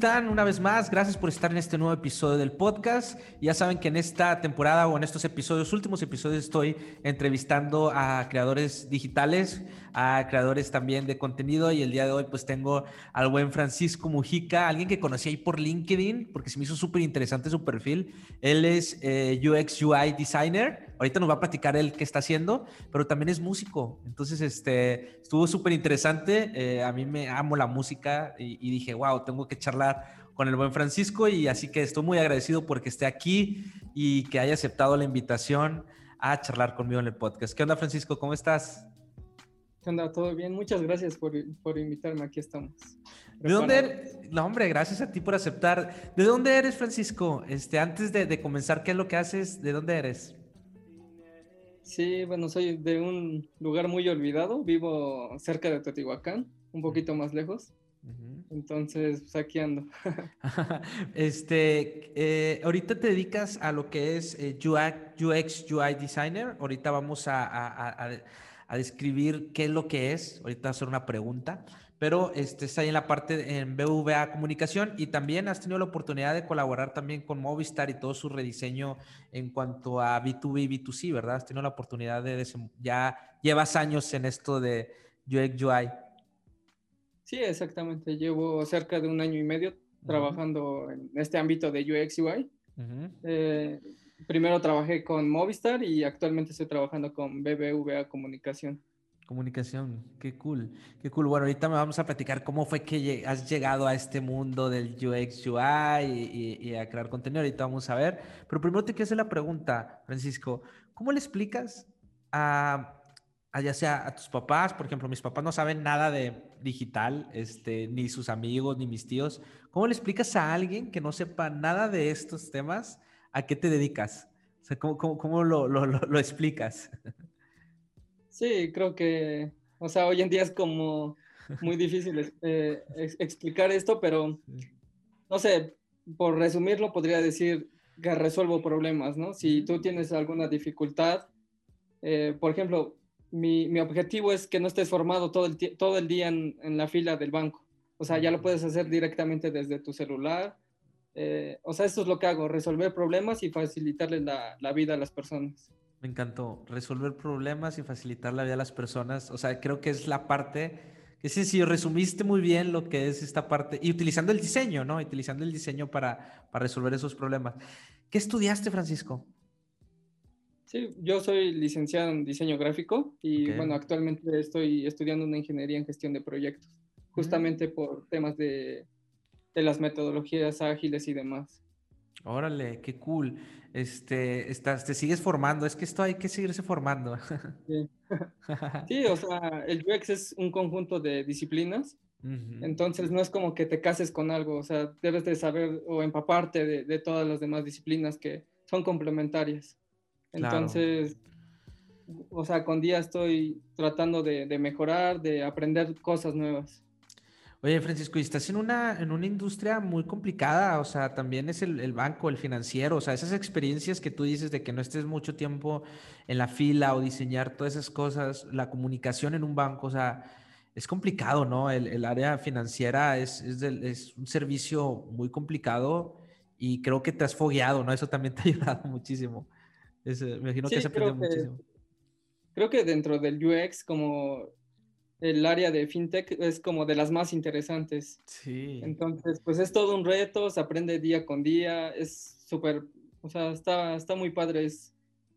están? Una vez más, gracias por estar en este nuevo episodio del podcast. Ya saben que en esta temporada o en estos episodios, últimos episodios, estoy entrevistando a creadores digitales, a creadores también de contenido y el día de hoy pues tengo al buen Francisco Mujica, alguien que conocí ahí por LinkedIn porque se me hizo súper interesante su perfil. Él es eh, UX UI designer. Ahorita nos va a platicar él qué está haciendo, pero también es músico. Entonces, este, estuvo súper interesante. Eh, a mí me amo la música y, y dije, wow, tengo que charlar con el buen Francisco y así que estoy muy agradecido porque esté aquí y que haya aceptado la invitación a charlar conmigo en el podcast. ¿Qué onda, Francisco? ¿Cómo estás? ¿Qué onda? ¿Todo bien? Muchas gracias por, por invitarme. Aquí estamos. ¿De dónde eres? No, hombre, gracias a ti por aceptar. ¿De dónde eres, Francisco? Este, antes de, de comenzar, ¿qué es lo que haces? ¿De dónde eres? Sí, bueno, soy de un lugar muy olvidado. Vivo cerca de Teotihuacán, un poquito más lejos. Entonces, pues aquí ando. este, eh, ahorita te dedicas a lo que es eh, UX, UI Designer. Ahorita vamos a, a, describir qué es lo que es. Ahorita a hacer una pregunta. Pero este, está ahí en la parte en BVA Comunicación y también has tenido la oportunidad de colaborar también con Movistar y todo su rediseño en cuanto a B2B y B2C, ¿verdad? Has tenido la oportunidad de, ya llevas años en esto de UX UI. Sí, exactamente. Llevo cerca de un año y medio trabajando en este ámbito de UX UI. Eh, primero trabajé con Movistar y actualmente estoy trabajando con BBVA Comunicación. Comunicación, qué cool, qué cool. Bueno, ahorita me vamos a platicar cómo fue que has llegado a este mundo del UX UI y, y, a crear contenido. Ahorita vamos a ver. Pero primero te quiero hacer la pregunta, Francisco. ¿Cómo le explicas a ya sea a tus papás, por ejemplo, mis papás no saben nada de digital, este, ni sus amigos, ni mis tíos. ¿Cómo le explicas a alguien que no sepa nada de estos temas a qué te dedicas? O sea, ¿cómo, cómo, lo, lo, lo, explicas? Sí, creo que, o sea, hoy en día es como muy difícil eh, explicar esto, pero, no sé, por resumirlo, podría decir que resuelvo problemas, ¿no? Si tú tienes alguna dificultad, eh, por ejemplo, mi, mi, objetivo es que no estés formado todo el, todo el día en, en, la fila del banco. O sea, ya lo puedes hacer directamente desde tu celular. Eh, o sea, eso es lo que hago, resolver problemas y facilitarles la, la, vida a las personas. Me encantó, resolver problemas y facilitar la vida a las personas. O sea, creo que es la parte, que sí, sí, resumiste muy bien lo que es esta parte, y utilizando el diseño, ¿no? Utilizando el diseño para, para resolver esos problemas. ¿Qué estudiaste, Francisco? Sí, yo soy licenciado en diseño gráfico y bueno, actualmente estoy estudiando una ingeniería en gestión de proyectos, justamente por temas de, de, las metodologías ágiles y demás. Órale, qué cool. Este, estás, te sigues formando, es que esto hay que seguirse formando. Sí, sí o sea, el UX es un conjunto de disciplinas, entonces no es como que te cases con algo, o sea, debes de saber o empaparte de, de todas las demás disciplinas que son complementarias. Entonces, o sea, con día estoy tratando de, de, mejorar, de aprender cosas nuevas. Oye, Francisco, y estás en una, en una industria muy complicada, o sea, también es el, el, banco, el financiero, o sea, esas experiencias que tú dices de que no estés mucho tiempo en la fila o diseñar todas esas cosas, la comunicación en un banco, o sea, es complicado, ¿no? El, el área financiera es, es, del, es, un servicio muy complicado y creo que te has fogueado, ¿no? Eso también te ha ayudado muchísimo me imagino que se aprendió muchísimo. Creo que dentro del UX, como el área de fintech es como de las más interesantes. Sí. Entonces, pues es todo un reto, se aprende día con día, es súper, o sea, está, está muy padre, es,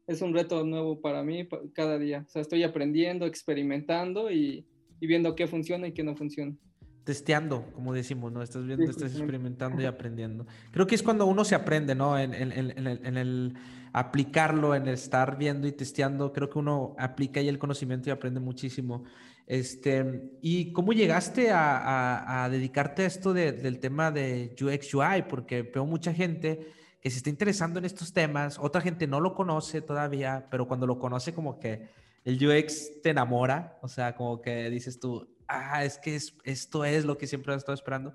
es un reto nuevo para mí cada día. O sea, estoy aprendiendo, experimentando y, y viendo qué funciona y qué no funciona testeando, como decimos, ¿no? Estás viendo, estás experimentando y aprendiendo. Creo que es cuando uno se aprende, ¿no? En, en, en, en, el aplicarlo, en el estar viendo y testeando, creo que uno aplica ahí el conocimiento y aprende muchísimo. Este, ¿Y cómo llegaste a, a, a dedicarte a esto de, del tema de UX UI? Porque veo mucha gente que se está interesando en estos temas, otra gente no lo conoce todavía, pero cuando lo conoce como que el UX te enamora, o sea, como que dices tú, ah, es que es, esto es lo que siempre he estado esperando.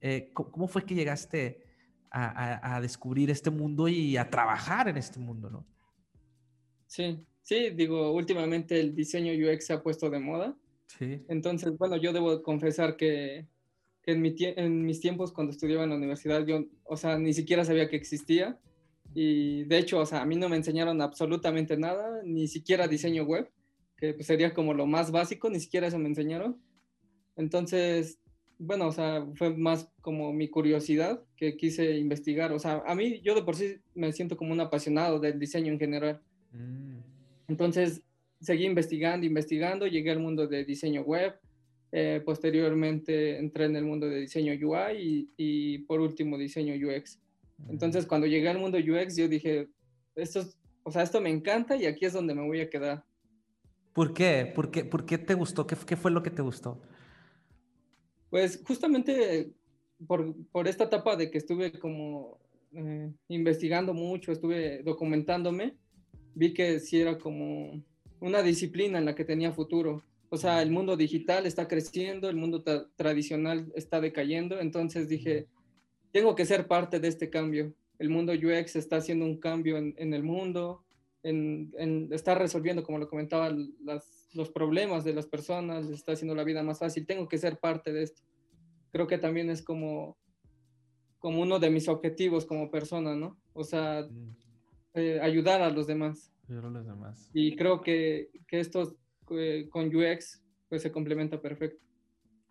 Eh, ¿Cómo fue que llegaste a, a, descubrir este mundo y a trabajar en este mundo, no? Sí, sí, digo, últimamente el diseño UX se ha puesto de moda. Sí. Entonces, bueno, yo debo confesar que, que en, mi en mis tiempos cuando estudiaba en la universidad, yo, o sea, ni siquiera sabía que existía. Y de hecho, o sea, a mí no me enseñaron absolutamente nada, ni siquiera diseño web, que pues, sería como lo más básico, ni siquiera eso me enseñaron. Entonces, bueno, o sea, fue más como mi curiosidad que quise investigar. O sea, a mí yo de por sí me siento como un apasionado del diseño en general. Mm. Entonces, seguí investigando, investigando, llegué al mundo de diseño web. Eh, posteriormente entré en el mundo de diseño UI y, y, por último diseño UX. Entonces, cuando llegué al mundo UX, yo dije, esto, o sea, esto me encanta y aquí es donde me voy a quedar. ¿Por qué? ¿Por qué, ¿Por qué te gustó? ¿Qué, ¿Qué fue lo que te gustó? Pues justamente por, por esta etapa de que estuve como eh, investigando mucho, estuve documentándome, vi que sí era como una disciplina en la que tenía futuro. O sea, el mundo digital está creciendo, el mundo tradicional está decayendo, entonces dije, tengo que ser parte de este cambio. El mundo UX está haciendo un cambio en, en el mundo, en, en, está resolviendo, como lo comentaba, las, los problemas de las personas, les está haciendo la vida más fácil, tengo que ser parte de esto. Creo que también es como, como uno de mis objetivos como persona, ¿no? O sea, mm. eh, ayudar a los demás. Los demás. Y creo que, que esto eh, con UX pues se complementa perfecto.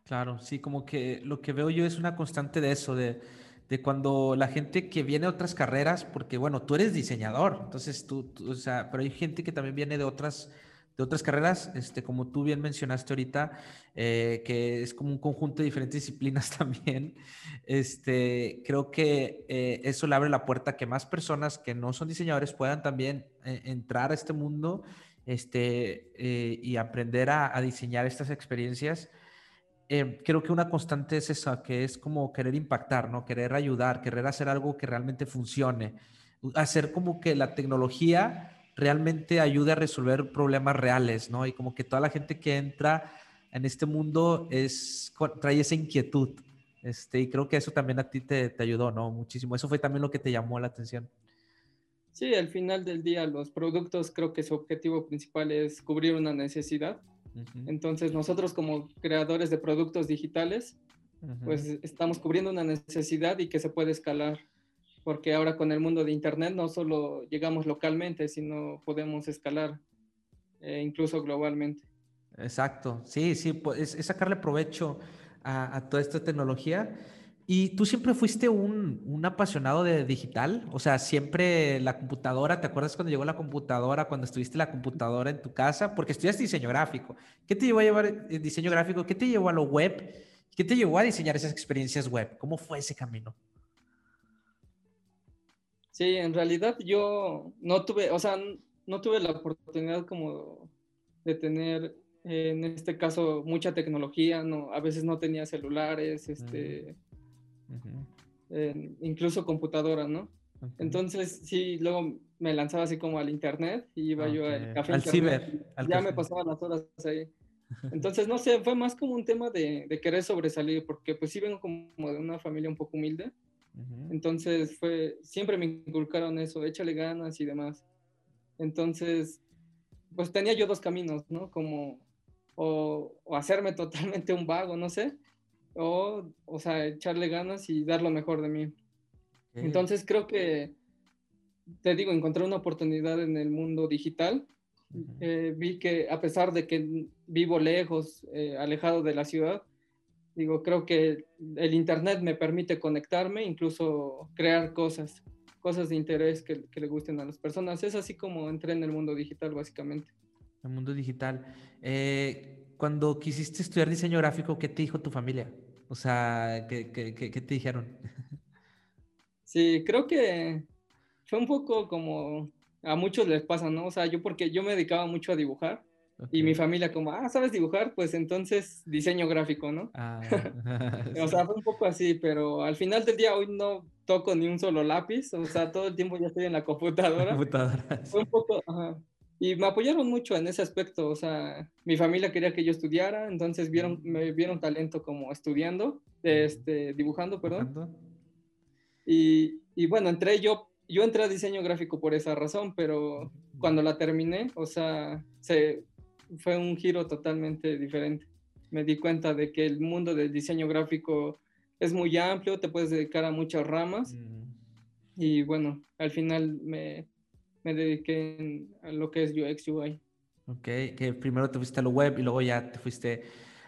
Claro, sí, como que lo que veo yo es una constante de eso, de, de cuando la gente que viene de otras carreras, porque bueno, tú eres diseñador, entonces tú, tú, o sea, pero hay gente que también viene de otras de otras carreras, este, como tú bien mencionaste ahorita, eh, que es como un conjunto de diferentes disciplinas también, este, creo que eh, eso le abre la puerta a que más personas que no son diseñadores puedan también eh, entrar a este mundo este, y aprender a, a, diseñar estas experiencias. creo que una constante es esa, que es como querer impactar, ¿no? Querer ayudar, querer hacer algo que realmente funcione, hacer como que la tecnología realmente ayude a resolver problemas reales, ¿no? Y como que toda la gente que entra en este mundo es, trae esa inquietud. Este, y creo que eso también a ti te, te ayudó, ¿no? Muchísimo. Eso fue también lo que te llamó la atención. Sí, al final del día los productos creo que su objetivo principal es cubrir una necesidad. Entonces nosotros como creadores de productos digitales, pues estamos cubriendo una necesidad y que se puede escalar porque ahora con el mundo de Internet no solo llegamos localmente, sino podemos escalar eh, incluso globalmente. Exacto, sí, sí, pues es, sacarle provecho a, toda esta tecnología. ¿Y tú siempre fuiste un, un, apasionado de digital? O sea, siempre la computadora, ¿te acuerdas cuando llegó la computadora, cuando estuviste la computadora en tu casa? Porque estudiaste diseño gráfico. ¿Qué te llevó a llevar el diseño gráfico? ¿Qué te llevó a lo web? ¿Qué te llevó a diseñar esas experiencias web? ¿Cómo fue ese camino? Sí, en realidad yo no tuve, o sea, no tuve la oportunidad como de tener, en este caso, mucha tecnología, no, a veces no tenía celulares, este, incluso computadora, ¿no? Entonces, sí, luego me lanzaba así como al internet y iba yo al café. Al ciber. ya me pasaban las horas ahí. Entonces, no sé, fue más como un tema de, de, querer sobresalir, porque pues sí vengo como de una familia un poco humilde. Entonces fue, siempre me inculcaron eso, échale ganas y demás. Entonces, pues tenía yo dos caminos, ¿no? Como o, hacerme totalmente un vago, no sé, o, o sea, echarle ganas y dar lo mejor de mí. Entonces creo que, te digo, encontré una oportunidad en el mundo digital. Eh, vi que a pesar de que vivo lejos, eh, alejado de la ciudad, Digo, creo que el Internet me permite conectarme, incluso crear cosas, cosas de interés que, que, le gusten a las personas. Es así como entré en el mundo digital, básicamente. El mundo digital. Eh, cuando quisiste estudiar diseño gráfico, ¿qué te dijo tu familia? O sea, ¿qué, qué, qué te dijeron? Sí, creo que fue un poco como a muchos les pasa, ¿no? O sea, yo porque yo me dedicaba mucho a dibujar y mi familia como, ah, ¿sabes dibujar? Pues entonces diseño gráfico, ¿no? Ah, o sea, fue un poco así, pero al final del día hoy no toco ni un solo lápiz, o sea, todo el tiempo ya estoy en la computadora. computadora. Fue un poco, y me apoyaron mucho en ese aspecto, o sea, mi familia quería que yo estudiara, entonces vieron, me vieron talento como estudiando, este, dibujando, perdón. Y, y, bueno, entré yo, yo entré a diseño gráfico por esa razón, pero cuando la terminé, o sea, se, fue un giro totalmente diferente. Me di cuenta de que el mundo del diseño gráfico es muy amplio, te puedes dedicar a muchas ramas. Y bueno, al final me, me dediqué a lo que es UX UI. Ok, que primero te fuiste a lo web y luego ya te fuiste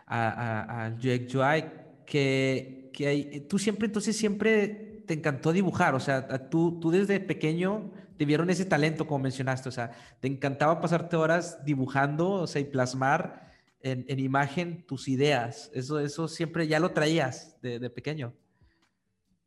a, a, UX UI, que, que hay, tú siempre, entonces siempre te encantó dibujar, o sea, tú, tú desde pequeño te vieron ese talento, como mencionaste, o sea, te encantaba pasarte horas dibujando, o sea, y plasmar en, en imagen tus ideas, eso, eso siempre ya lo traías de, de pequeño.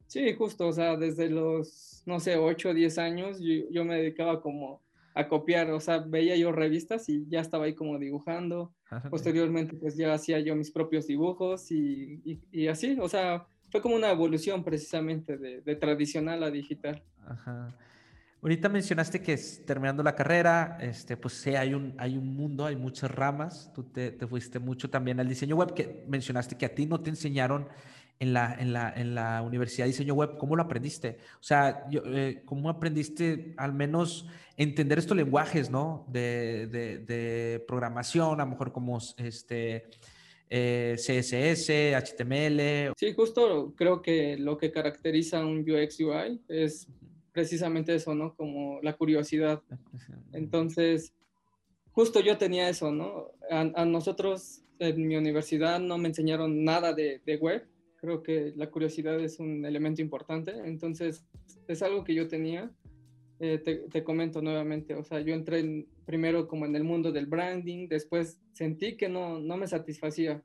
Sí, justo, o sea, desde los, no sé, 8 o 10 años yo, me dedicaba como a copiar, o sea, veía yo revistas y ya estaba ahí como dibujando. Posteriormente, pues ya hacía yo mis propios dibujos y, y, así, o sea, fue como una evolución precisamente de, de tradicional a digital. Ajá. Ahorita mencionaste que terminando la carrera, este, pues sí, hay un, hay un mundo, hay muchas ramas. Tú te, te fuiste mucho también al diseño web, que mencionaste que a ti no te enseñaron en la, en la, en la Universidad Diseño Web, ¿cómo lo aprendiste? O sea, eh, ¿cómo aprendiste al menos entender estos lenguajes, ¿no? De, de, programación, a lo mejor como este, eh, CSS, HTML. Sí, justo creo que lo que caracteriza un UX UI es precisamente eso, ¿no? Como la curiosidad. Entonces, justo yo tenía eso, ¿no? A, nosotros en mi universidad no me enseñaron nada de, de web Creo que la curiosidad es un elemento importante. Entonces, es algo que yo tenía. Eh, te, comento nuevamente, o sea, yo entré primero como en el mundo del branding, después sentí que no, no me satisfacía.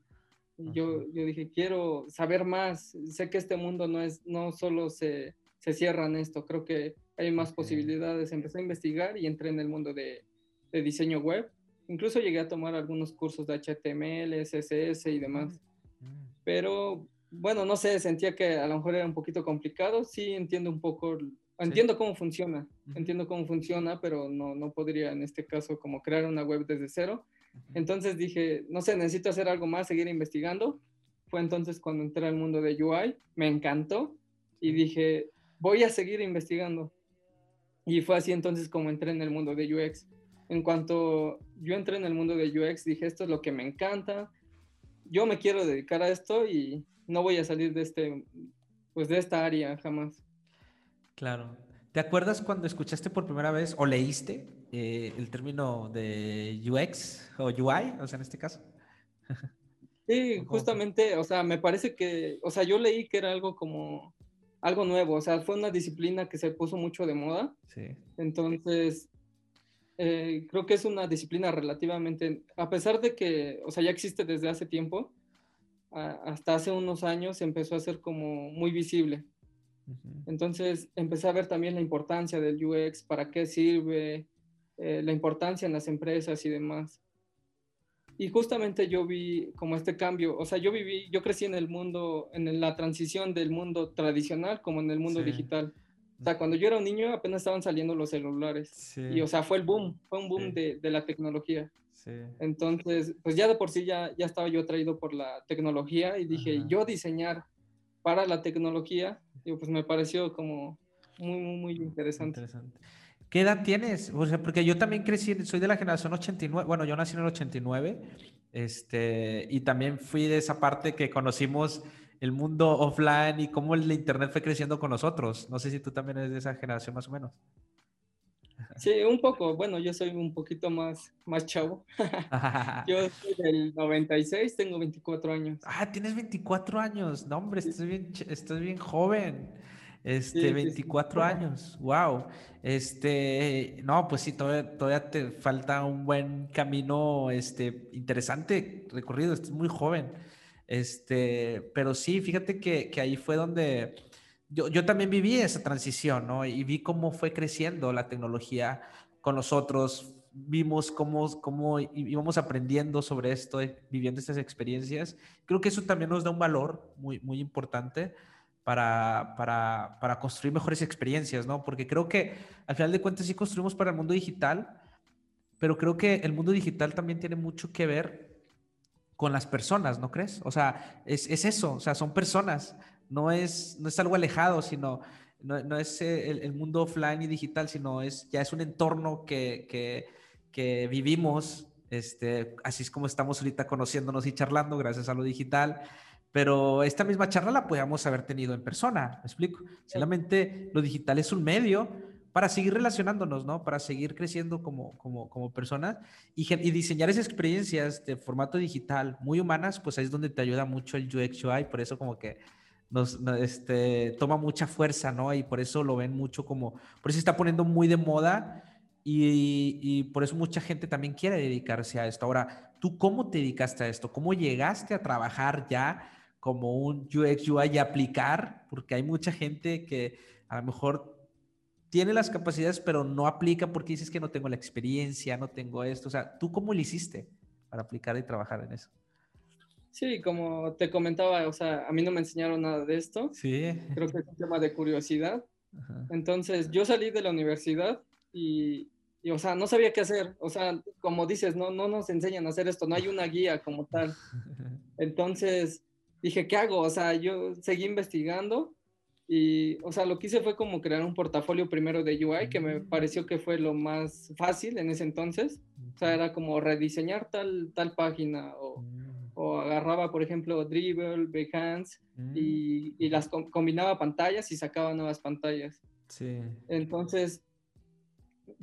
Yo, yo dije, quiero saber más. Sé que este mundo no, es, no solo se, se cierra en esto, creo que hay más posibilidades. Empecé a investigar y entré en el mundo de, de, diseño web. Incluso llegué a tomar algunos cursos de HTML, CSS y demás. Mm. Pero bueno, no sé, sentía que a lo mejor era un poquito complicado. Sí, entiendo un poco, entiendo cómo funciona, entiendo cómo funciona, pero no, no podría en este caso como crear una web desde cero. Entonces dije, no sé, necesito hacer algo más, seguir investigando. Fue entonces cuando entré al mundo de UI, me encantó y dije, voy a seguir investigando. Y fue así entonces como entré en el mundo de UX. En cuanto yo entré en el mundo de UX, dije, esto es lo que me encanta, yo me quiero dedicar a esto y no voy a salir de este, pues de esta área jamás. Claro. ¿Te acuerdas cuando escuchaste por primera vez o leíste eh, el término de UX o UI, o sea, en este caso? Sí, justamente, o sea, me parece que, o sea, yo leí que era algo como algo nuevo, o sea, fue una disciplina que se puso mucho de moda. Sí. Entonces, eh, creo que es una disciplina relativamente, a pesar de que, o sea, ya existe desde hace tiempo, hasta hace unos años empezó a ser como muy visible. Entonces empecé a ver también la importancia del UX, para qué sirve, eh, la importancia en las empresas y demás. Y justamente yo vi como este cambio, o sea, yo viví, yo crecí en el mundo, en la transición del mundo tradicional como en el mundo digital. O sea, cuando yo era un niño apenas estaban saliendo los celulares. Y, o sea, fue el boom, fue un boom de, de, la tecnología. Entonces, pues ya de por sí ya, ya estaba yo atraído por la tecnología y dije, yo diseñar para la tecnología, y pues me pareció como muy, muy, muy interesante. interesante. ¿Qué edad tienes? O sea, porque yo también crecí, soy de la generación 89, bueno, yo nací en el 89, este, y también fui de esa parte que conocimos el mundo offline y cómo el internet fue creciendo con nosotros. No sé si tú también eres de esa generación más o menos. Sí, un poco. Bueno, yo soy un poquito más, más chavo. yo soy del 96, tengo 24 años. Ah, tienes 24 años. No, hombre, estás bien, estás bien joven. Este, 24 años. Wow. Este, no, pues sí, todavía, todavía, te falta un buen camino, este, interesante recorrido. Estás muy joven. Este, pero sí, fíjate que, que ahí fue donde yo, también viví esa transición, ¿no? Y vi cómo fue creciendo la tecnología con nosotros, vimos cómo, cómo íbamos aprendiendo sobre esto, eh, viviendo estas experiencias. Creo que eso también nos da un valor muy, muy importante para, para, para construir mejores experiencias, ¿no? Porque creo que al final de cuentas sí construimos para el mundo digital, pero creo que el mundo digital también tiene mucho que ver con las personas, ¿no crees? O sea, es, es eso, o sea, son personas, no es, no es algo alejado, sino no, no es eh, el, mundo offline y digital, sino es ya es un entorno que, que, que vivimos, este, así es como estamos ahorita conociéndonos y charlando gracias a lo digital pero esta misma charla la podíamos haber tenido en persona, ¿me explico? Solamente lo digital es un medio para seguir relacionándonos, ¿no? Para seguir creciendo como, como, como personas y, y, diseñar esas experiencias de formato digital muy humanas, pues ahí es donde te ayuda mucho el UX UI, por eso como que nos, este, toma mucha fuerza, ¿no? Y por eso lo ven mucho como, por eso se está poniendo muy de moda y, y, por eso mucha gente también quiere dedicarse a esto. Ahora, ¿tú cómo te dedicaste a esto? ¿Cómo llegaste a trabajar ya como un UX UI y aplicar? Porque hay mucha gente que a lo mejor tiene las capacidades, pero no aplica porque dices que no tengo la experiencia, no tengo esto. O sea, ¿tú cómo lo hiciste para aplicar y trabajar en eso? Sí, como te comentaba, o sea, a mí no me enseñaron nada de esto. Sí. Creo que es un tema de curiosidad. Ajá. Entonces, yo salí de la universidad y, y, o sea, no sabía qué hacer. O sea, como dices, no, no nos enseñan a hacer esto, no hay una guía como tal. Entonces, dije, ¿qué hago? O sea, yo seguí investigando y, o sea, lo que hice fue como crear un portafolio primero de UI, que me pareció que fue lo más fácil en ese entonces. O sea, era como rediseñar tal, tal página o, o agarraba, por ejemplo, Dribble, Behance y, y, las com combinaba pantallas y sacaba nuevas pantallas. Sí. Entonces,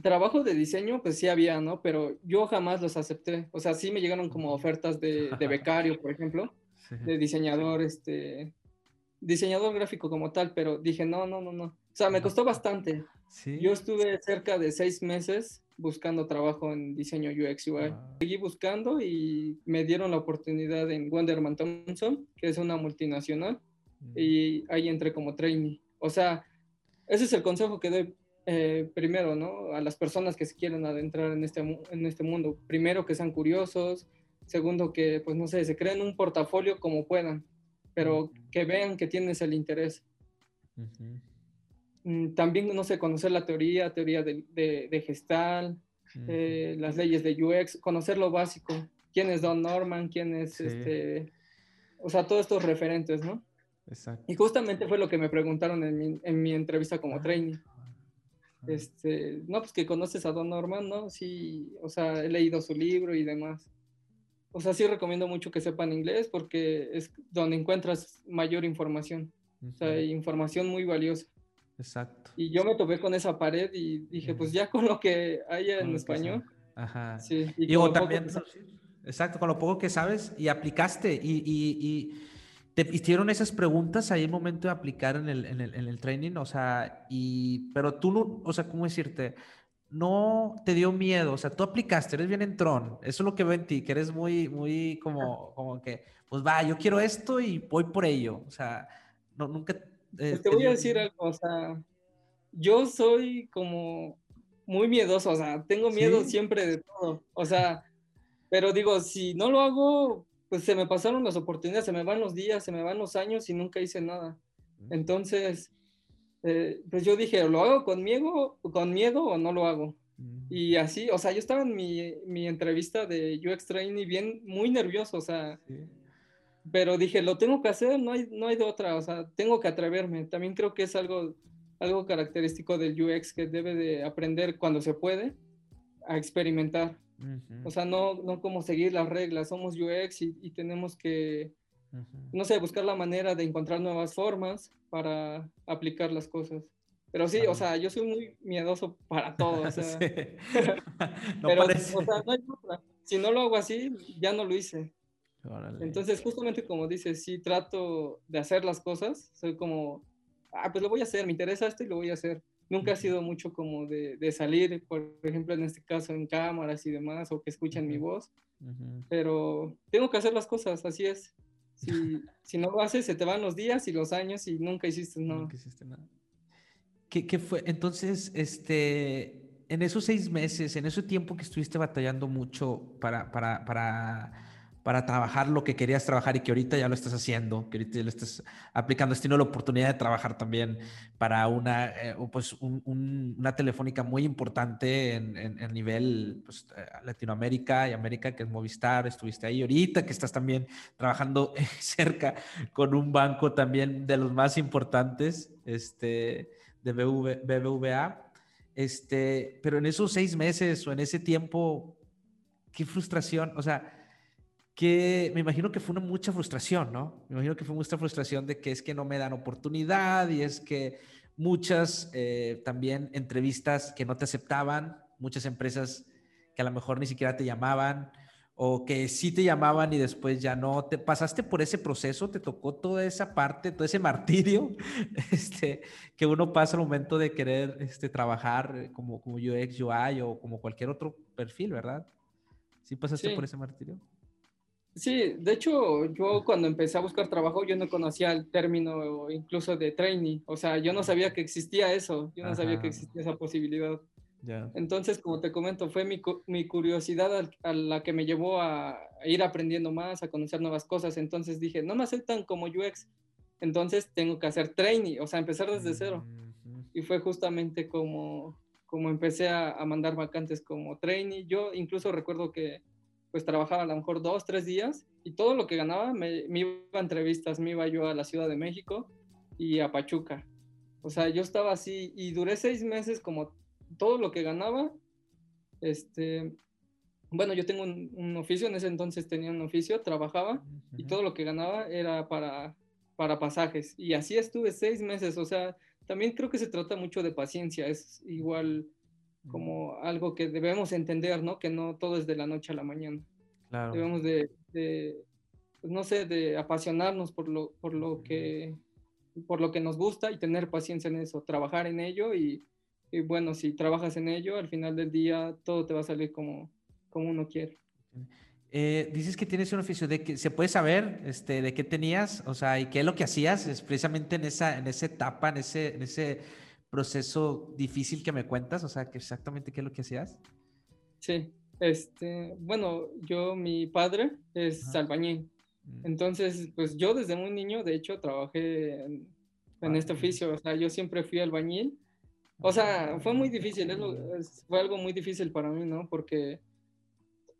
trabajo de diseño, pues sí había, ¿no? Pero yo jamás los acepté. O sea, sí me llegaron como ofertas de, de becario, por ejemplo, sí. de diseñador, este, diseñador gráfico como tal, pero dije, no, no, no, no. O sea, me costó bastante. ¿Sí? Yo estuve cerca de seis meses buscando trabajo en diseño UX UI. Wow. Seguí buscando y me dieron la oportunidad en Wonderman Thompson, que es una multinacional, mm. y ahí entré como trainee. O sea, ese es el consejo que doy eh, primero, ¿no? A las personas que se quieren adentrar en este, en este mundo. Primero, que sean curiosos. Segundo, que, pues, no sé, se creen un portafolio como puedan pero que vean que tienes el interés. Uh -huh. También, no sé, conocer la teoría, teoría de, de, de gestal, uh -huh. eh, las leyes de UX, conocer lo básico, quién es Don Norman, quién es, sí. este, o sea, todos estos referentes, ¿no? Exacto. Y justamente fue lo que me preguntaron en mi, en mi entrevista como ah. trainee. Este, no, pues que conoces a Don Norman, ¿no? Sí, o sea, he leído su libro y demás o sea, sí recomiendo mucho que sepan inglés porque es donde encuentras mayor información. Uh -huh. O sea, información muy valiosa. Exacto. Y yo me topé con esa pared y dije, pues ya con lo que haya en español. Ajá. Sí. Y, y también, exacto, con lo poco que sabes y aplicaste y, y, y, te hicieron esas preguntas ahí en momento de aplicar en el, en el, en el training, o sea, y, pero tú no, o sea, ¿cómo decirte? No te dio miedo, o sea, tú aplicaste, eres bien entrón, eso es lo que veo en ti, que eres muy, muy como, como que, pues va, yo quiero esto y voy por ello, o sea, no, nunca... Eh, te voy a decir algo, o sea, yo soy como muy miedoso, o sea, tengo miedo ¿Sí? siempre de todo, o sea, pero digo, si no lo hago, pues se me pasaron las oportunidades, se me van los días, se me van los años y nunca hice nada. Entonces, eh, pues yo dije, ¿lo hago con miedo, con miedo o no lo hago? Mm. Y así, o sea, yo estaba en mi, mi, entrevista de UX Training bien, muy nervioso, o sea, sí. pero dije, lo tengo que hacer, no hay, no hay de otra, o sea, tengo que atreverme. También creo que es algo, algo característico del UX que debe de aprender cuando se puede a experimentar. Uh -huh. O sea, no, no como seguir las reglas, somos UX y, y tenemos que, uh -huh. no sé, buscar la manera de encontrar nuevas formas para aplicar las cosas. Pero sí, o sea, yo soy muy miedoso para todo. O sea, sí. no pero, parece. o sea, no hay otra. Si no lo hago así, ya no lo hice. Órale. Entonces, justamente como dices, sí trato de hacer las cosas. Soy como, ah, pues lo voy a hacer, me interesa esto y lo voy a hacer. Nunca ha sido mucho como de, de, salir, por ejemplo, en este caso, en cámaras y demás, o que escuchen uh -huh. mi voz. Uh -huh. Pero tengo que hacer las cosas, así es. Si, si, no lo haces, se te van los días y los años y nunca hiciste nada. Nunca hiciste nada. ¿Qué, qué fue? Entonces, este, en esos seis meses, en ese tiempo que estuviste batallando mucho para, para, para, para trabajar lo que querías trabajar y que ahorita ya lo estás haciendo, que ahorita ya lo estás aplicando. Has tenido la oportunidad de trabajar también para una, eh, pues una telefónica muy importante en, en, nivel pues, eh, Latinoamérica y América, que es Movistar. Estuviste ahí ahorita, que estás también trabajando cerca con un banco también de los más importantes este, de BBVA. Este, pero en esos seis meses o en ese tiempo, qué frustración, o sea, que me imagino que fue una mucha frustración, ¿no? Me imagino que fue mucha frustración de que es que no me dan oportunidad y es que muchas eh, también entrevistas que no te aceptaban, muchas empresas que a lo mejor ni siquiera te llamaban o que sí te llamaban y después ya no. ¿Te pasaste por ese proceso? ¿Te tocó toda esa parte, todo ese martirio este, que uno pasa al momento de querer este, trabajar como, como UX, UI o como cualquier otro perfil, verdad? ¿Sí pasaste por ese martirio? Sí, de hecho, yo cuando empecé a buscar trabajo, yo no conocía el término incluso de training. O sea, yo no sabía que existía eso, yo no sabía que existía esa posibilidad. Entonces, como te comento, fue mi, mi curiosidad a, la que me llevó a, ir aprendiendo más, a conocer nuevas cosas. Entonces dije, no me aceptan como UX, entonces tengo que hacer training, o sea, empezar desde cero. Y fue justamente como, como empecé a, a mandar vacantes como trainee. Yo incluso recuerdo que pues trabajaba a lo mejor dos, tres días y todo lo que ganaba me, me, iba a entrevistas, me iba yo a la Ciudad de México y a Pachuca. O sea, yo estaba así y duré seis meses como todo lo que ganaba. Este, bueno, yo tengo un, oficio, en ese entonces tenía un oficio, trabajaba y todo lo que ganaba era para, para pasajes. Y así estuve seis meses, o sea, también creo que se trata mucho de paciencia, es igual como algo que debemos entender, ¿no? Que no todo es de la noche a la mañana. Claro. Debemos de, pues, no sé, de apasionarnos por lo, por lo que por lo que nos gusta y tener paciencia en eso, trabajar en ello y, bueno, si trabajas en ello, al final del día todo te va a salir como, como uno quiere. Eh, dices que tienes un oficio de que se puede saber este, de qué tenías, o sea, y qué es lo que hacías es precisamente en esa, en esa etapa, en ese, en ese proceso difícil que me cuentas? O sea, que exactamente qué es lo que hacías. Sí, este, bueno, yo, mi padre es albañil. Mm. Entonces, pues yo desde muy niño, de hecho, trabajé en, este oficio. O sea, yo siempre fui albañil. O sea, fue muy difícil, fue algo muy difícil para mí, ¿no? Porque,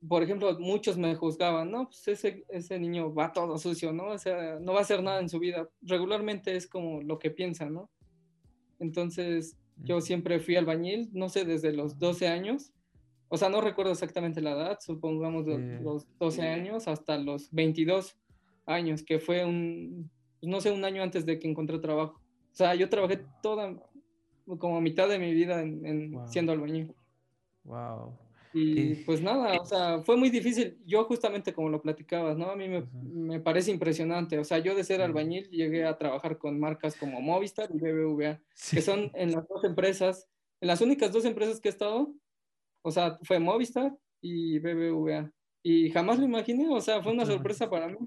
por ejemplo, muchos me juzgaban, no, pues ese, ese niño va todo sucio, ¿no? O sea, no va a hacer nada en su vida. Regularmente es como lo que piensan, ¿no? Entonces, yo siempre fui albañil, no sé, desde los 12 años. O sea, no recuerdo exactamente la edad, supongamos los 12 años hasta los 22 años, que fue un, no sé, un año antes de que encontré trabajo. O sea, yo trabajé toda, como mitad de mi vida en, siendo albañil. Wow. Y pues nada, o sea, fue muy difícil. Yo justamente como lo platicabas, ¿no? A mí me, parece impresionante. O sea, yo de ser albañil llegué a trabajar con marcas como Movistar y BBVA, que son en las dos empresas, en las únicas dos empresas que he estado, o sea, fue Movistar y BBVA. Y jamás lo imaginé, o sea, fue una sorpresa para mí.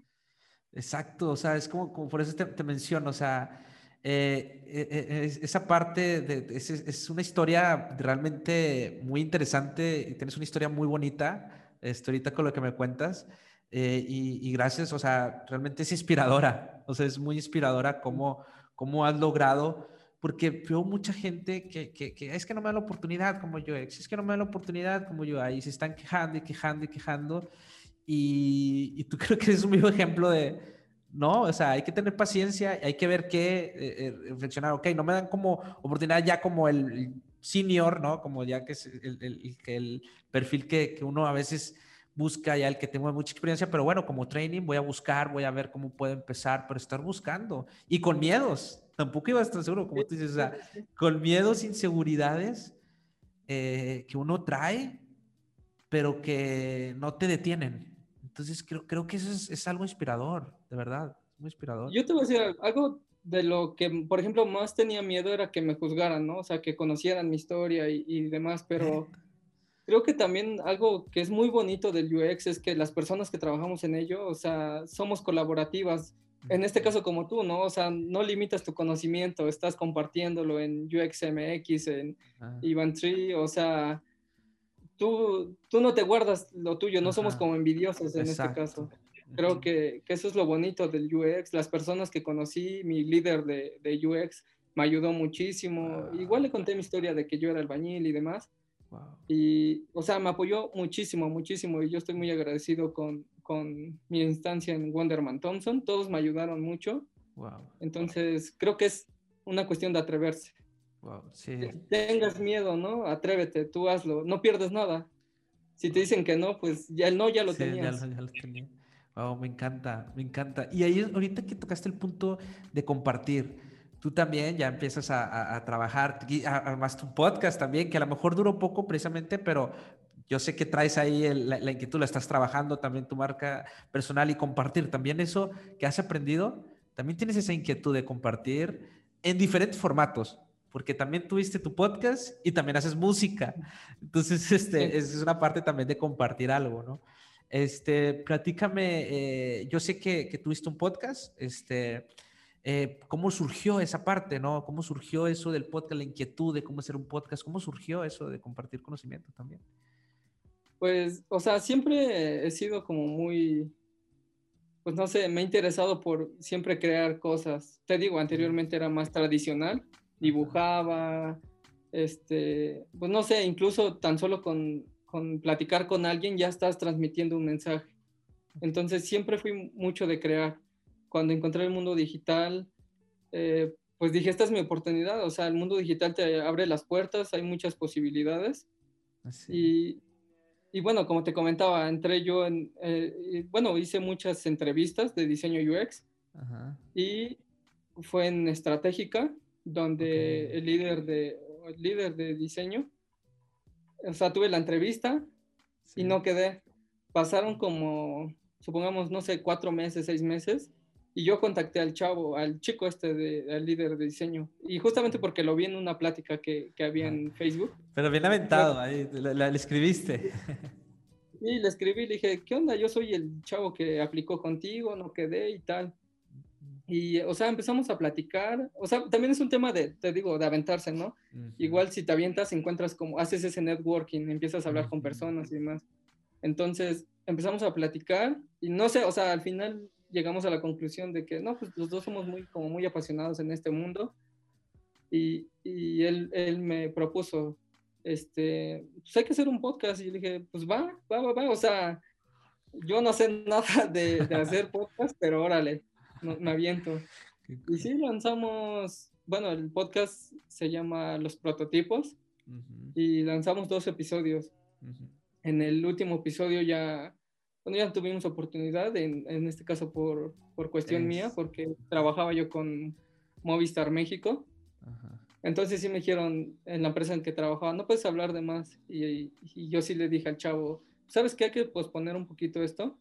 Exacto, o sea, es como, como por eso te, te menciono, o sea, eh, eh, eh, esa parte de, es, una historia realmente muy interesante y tienes una historia muy bonita, este, ahorita con lo que me cuentas. y, gracias, o sea, realmente es inspiradora, o sea, es muy inspiradora cómo, cómo has logrado, porque veo mucha gente que, que, es que no me da la oportunidad como yo, es que no me da la oportunidad como yo, ahí se están quejando y quejando y quejando, y, y tú creo que eres un vivo ejemplo de, ¿no? O sea, hay que tener paciencia, hay que ver qué, eh, eh, reflexionar, ok, no me dan como oportunidad ya como el senior, ¿no? Como ya que es el, el, el perfil que, que, uno a veces busca, ya el que tengo mucha experiencia, pero bueno, como training voy a buscar, voy a ver cómo puedo empezar, pero estar buscando y con miedos, tampoco iba a estar seguro, como tú dices, o sea, con miedos, inseguridades eh, que uno trae, pero que no te detienen. Entonces creo, creo que eso es, es algo inspirador, de verdad, muy inspirador. Yo te voy a decir algo de lo que, por ejemplo, más tenía miedo era que me juzgaran, ¿no? O sea, que conocieran mi historia y, y demás, pero creo que también algo que es muy bonito del UX es que las personas que trabajamos en ello, o sea, somos colaborativas. En este caso como tú, ¿no? O sea, no limitas tu conocimiento, estás compartiéndolo en UXMX, en Ivan Tree, o sea, tú, tú no te guardas lo tuyo, no somos como envidiosos en este caso. Creo que, que, eso es lo bonito del UX. Las personas que conocí, mi líder de, de UX me ayudó muchísimo. Igual le conté mi historia de que yo era albañil y demás. Y, o sea, me apoyó muchísimo, muchísimo. Y yo estoy muy agradecido con, con mi instancia en Wonderman Thompson. Todos me ayudaron mucho. Wow. Entonces, creo que es una cuestión de atreverse. Wow, sí. Tengas miedo, ¿no? Atrévete, tú hazlo. No pierdes nada. Si te dicen que no, pues ya el no ya lo tenías. Ya, ya lo tenía. Wow, me encanta, me encanta. Y ahí ahorita que tocaste el punto de compartir, tú también ya empiezas a, a, trabajar, además tu podcast también, que a lo mejor duró poco precisamente, pero yo sé que traes ahí la, la, inquietud, la estás trabajando también tu marca personal y compartir también eso que has aprendido, también tienes esa inquietud de compartir en diferentes formatos, porque también tuviste tu podcast y también haces música. Entonces, este, es una parte también de compartir algo, ¿no? Este, platícame, eh, yo sé que, que, tuviste un podcast, este, eh, ¿cómo surgió esa parte, no? ¿Cómo surgió eso del podcast, la inquietud de cómo hacer un podcast? ¿Cómo surgió eso de compartir conocimiento también? Pues, o sea, siempre he sido como muy, pues no sé, me he interesado por siempre crear cosas. Te digo, anteriormente era más tradicional, dibujaba, este, pues no sé, incluso tan solo con, con platicar con alguien ya estás transmitiendo un mensaje. Entonces siempre fui mucho de crear. Cuando encontré el mundo digital, eh, pues dije, esta es mi oportunidad, o sea, el mundo digital te abre las puertas, hay muchas posibilidades. Y, y, bueno, como te comentaba, entré yo en, eh, bueno, hice muchas entrevistas de diseño UX y fue en Estratégica, donde el, líder de, el líder de diseño, o sea, tuve la entrevista y no quedé. Pasaron como, supongamos, no sé, cuatro meses, seis meses, y yo contacté al chavo, al chico este, de, al líder de diseño, y justamente porque lo vi en una plática que, que había en Facebook. Pero bien aventado, ahí, le, escribiste. Sí, le escribí, le dije, ¿qué onda? Yo soy el chavo que aplicó contigo, no quedé y tal. Y, o sea, empezamos a platicar. O sea, también es un tema de, te digo, de aventarse, ¿no? Igual si te avientas, encuentras como, haces ese networking, empiezas a hablar con personas y demás. Entonces, empezamos a platicar y no sé, o sea, al final llegamos a la conclusión de que, no, pues los dos somos muy, como muy apasionados en este mundo. Y, y él, él me propuso, este, pues hay que hacer un podcast. Y yo dije, pues va, va, va, va. O sea, yo no sé nada de, de hacer podcast, pero órale me aviento. Y sí, lanzamos, bueno, el podcast se llama Los Prototipos y lanzamos dos episodios. En el último episodio ya, bueno, ya tuvimos oportunidad, en, en este caso por, por cuestión mía, porque trabajaba yo con Movistar México. Entonces sí me dijeron en la empresa en que trabajaba, no puedes hablar de más. Y, y yo sí le dije al chavo, ¿sabes qué? Hay que posponer un poquito esto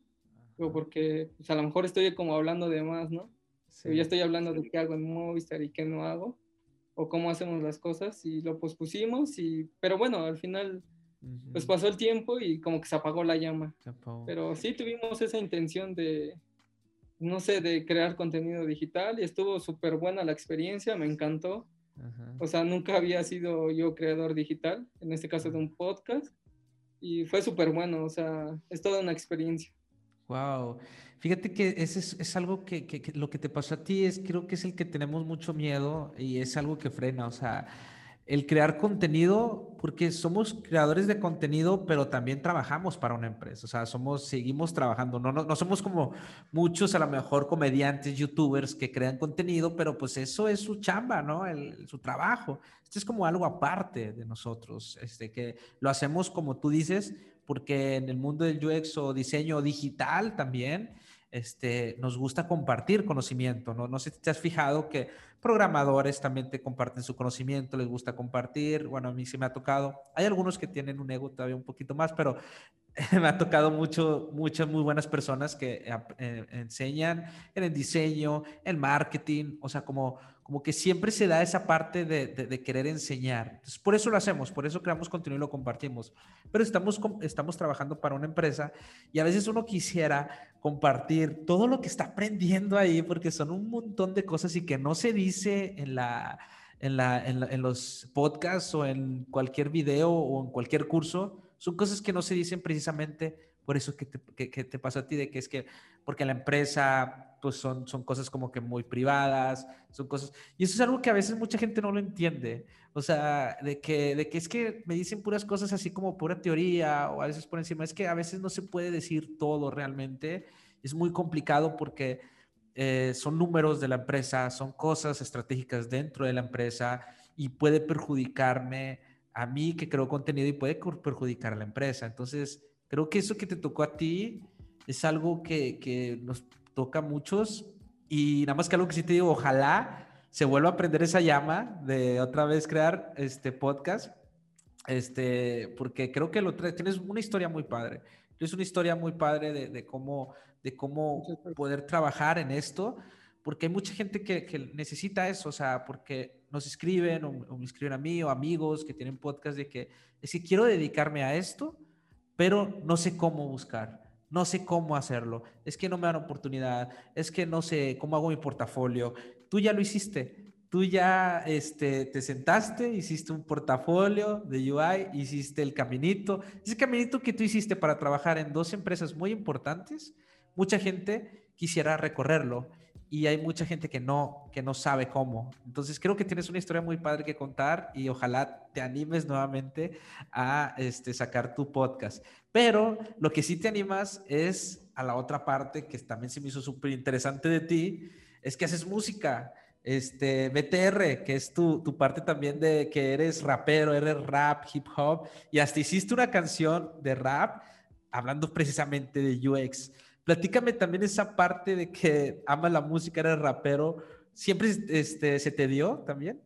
porque pues, a lo mejor estoy como hablando de más, ¿no? Sí. Ya estoy hablando de qué hago en Movistar y qué no hago, o cómo hacemos las cosas, y lo pospusimos, y, pero bueno, al final, pues pasó el tiempo y como que se apagó la llama. Pero sí tuvimos esa intención de, no sé, de crear contenido digital, y estuvo súper buena la experiencia, me encantó. O sea, nunca había sido yo creador digital, en este caso de un podcast, y fue súper bueno, o sea, es toda una experiencia. Wow. Fíjate que ese es, algo que, lo que te pasó a ti es, creo que es el que tenemos mucho miedo y es algo que frena. O sea, el crear contenido, porque somos creadores de contenido, pero también trabajamos para una empresa. O sea, somos, seguimos trabajando. No, no, no somos como muchos, a lo mejor, comediantes, youtubers que crean contenido, pero pues eso es su chamba, ¿no? El, su trabajo. Esto es como algo aparte de nosotros, este, que lo hacemos como tú dices porque en el mundo del UX o diseño digital también, este, nos gusta compartir conocimiento, ¿no? No sé si te has fijado que programadores también te comparten su conocimiento, les gusta compartir, bueno, a mí sí me ha tocado, hay algunos que tienen un ego todavía un poquito más, pero me ha tocado mucho, muchas muy buenas personas que eh, enseñan en el diseño, en marketing, o sea, como como que siempre se da esa parte de, querer enseñar. Entonces, por eso lo hacemos, por eso creamos contenido y lo compartimos. Pero estamos, estamos trabajando para una empresa y a veces uno quisiera compartir todo lo que está aprendiendo ahí, porque son un montón de cosas y que no se dice en, la, en, la, en los podcasts o en cualquier video o en cualquier curso. Son cosas que no se dicen precisamente por eso que te, que, te pasó a ti, de que es que, porque la empresa, pues son, son cosas como que muy privadas, son cosas, y eso es algo que a veces mucha gente no lo entiende, o sea, de que, de que es que me dicen puras cosas así como pura teoría, o a veces por encima, es que a veces no se puede decir todo realmente, es muy complicado porque eh, son números de la empresa, son cosas estratégicas dentro de la empresa y puede perjudicarme a mí que creo contenido y puede perjudicar a la empresa. Entonces, creo que eso que te tocó a ti es algo que, que nos toca a muchos. Y nada más que algo que sí te digo, ojalá se vuelva a prender esa llama de otra vez crear este podcast, este, porque creo que lo tienes una historia muy padre. Es una historia muy padre de, de cómo de cómo poder trabajar en esto, porque hay mucha gente que, necesita eso, o sea, porque nos escriben o, me escriben a mí o amigos que tienen podcast de que es que quiero dedicarme a esto, pero no sé cómo buscar, no sé cómo hacerlo, es que no me dan oportunidad, es que no sé cómo hago mi portafolio. Tú ya lo hiciste, tú ya este, te sentaste, hiciste un portafolio de UI, hiciste el caminito, ese caminito que tú hiciste para trabajar en dos empresas muy importantes mucha gente quisiera recorrerlo y hay mucha gente que no, que no sabe cómo. Entonces creo que tienes una historia muy padre que contar y ojalá te animes nuevamente a este, sacar tu podcast. Pero lo que sí te animas es a la otra parte que también se me hizo súper interesante de ti, es que haces música. Este, BTR, que es tu, tu parte también de que eres rapero, eres rap, hip hop, y hasta hiciste una canción de rap hablando precisamente de UX. Platícame también esa parte de que ama la música, eres rapero. ¿Siempre este, se te dio también?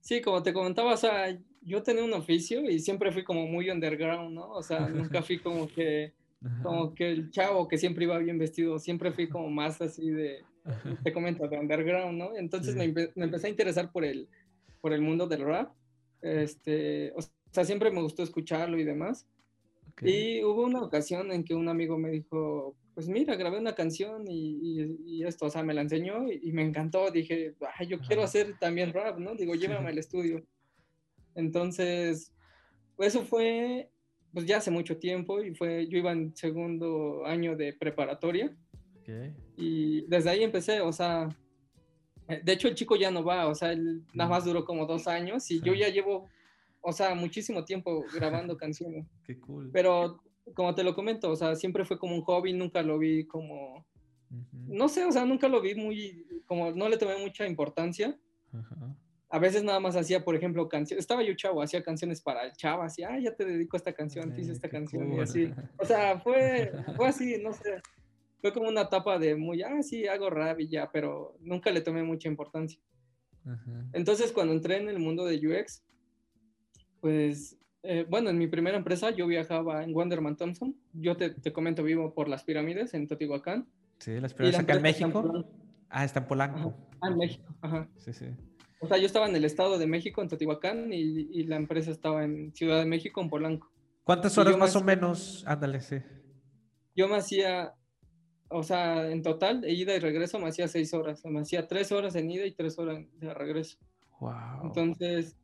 Sí, como te comentaba, o sea, yo tenía un oficio y siempre fui como muy underground, ¿no? O sea, nunca fui como que, como que el chavo que siempre iba bien vestido, siempre fui como más así de, te comento, de underground, ¿no? Entonces me, me, empecé a interesar por el, por el mundo del rap. Este, o sea, siempre me gustó escucharlo y demás. Y hubo una ocasión en que un amigo me dijo, pues mira, grabé una canción y, y, esto, o sea, me la enseñó y, me encantó. Dije, Ay, yo quiero hacer también rap, ¿no? Digo, llévame al estudio. Entonces, pues eso fue, pues ya hace mucho tiempo y fue, yo iba en segundo año de preparatoria. Y desde ahí empecé, o sea, eh, de hecho el chico ya no va, o sea, él nada más duró como dos años y yo ya llevo o sea, muchísimo tiempo grabando canciones. Qué cool. Pero como te lo comento, o sea, siempre fue como un hobby, nunca lo vi como, no sé, o sea, nunca lo vi muy, como no le tomé mucha importancia. A veces nada más hacía, por ejemplo, canciones, estaba yo chavo, hacía canciones para el chavo, así, ah, ya te dedico a esta canción, te hice esta canción y así. O sea, fue, fue así, no sé, fue como una etapa de muy, ah, sí, hago rap y ya, pero nunca le tomé mucha importancia. Entonces, cuando entré en el mundo de UX, pues, eh, bueno, en mi primera empresa yo viajaba en Wonderman Thompson. Yo te, te comento, vivo por las pirámides en Teotihuacán. Sí, las pirámides acá en México. ah, está en Polanco. Ah, en México, ajá. Sí, sí. O sea, yo estaba en el estado de México, en Teotihuacán, y, y la empresa estaba en Ciudad de México, en Polanco. ¿Cuántas horas más o menos? Ándale, sí. Yo me hacía, o sea, en total, de ida y regreso me hacía seis horas. Me hacía tres horas en ida y tres horas de regreso. Wow. Entonces,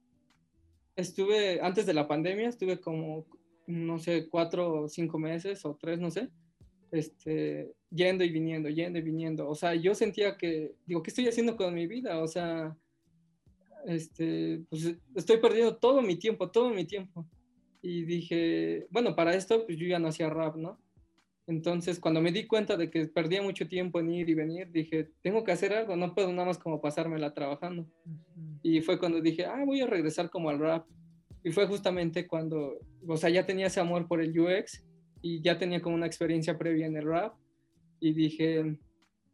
estuve, antes de la pandemia, estuve como, no sé, cuatro o cinco meses o tres, no sé, este, yendo y viniendo, yendo y viniendo. O sea, yo sentía que, digo, ¿qué estoy haciendo con mi vida? O sea, este, pues estoy perdiendo todo mi tiempo, todo mi tiempo. Y dije, bueno, para esto, pues yo ya no hacía rap, ¿no? Entonces, cuando me di cuenta de que perdía mucho tiempo en ir y venir, dije, tengo que hacer algo, no puedo nada más como pasármela trabajando. Y fue cuando dije, ah, voy a regresar como al rap. Y fue justamente cuando, o sea, ya tenía ese amor por el UX y ya tenía como una experiencia previa en el rap. Y dije,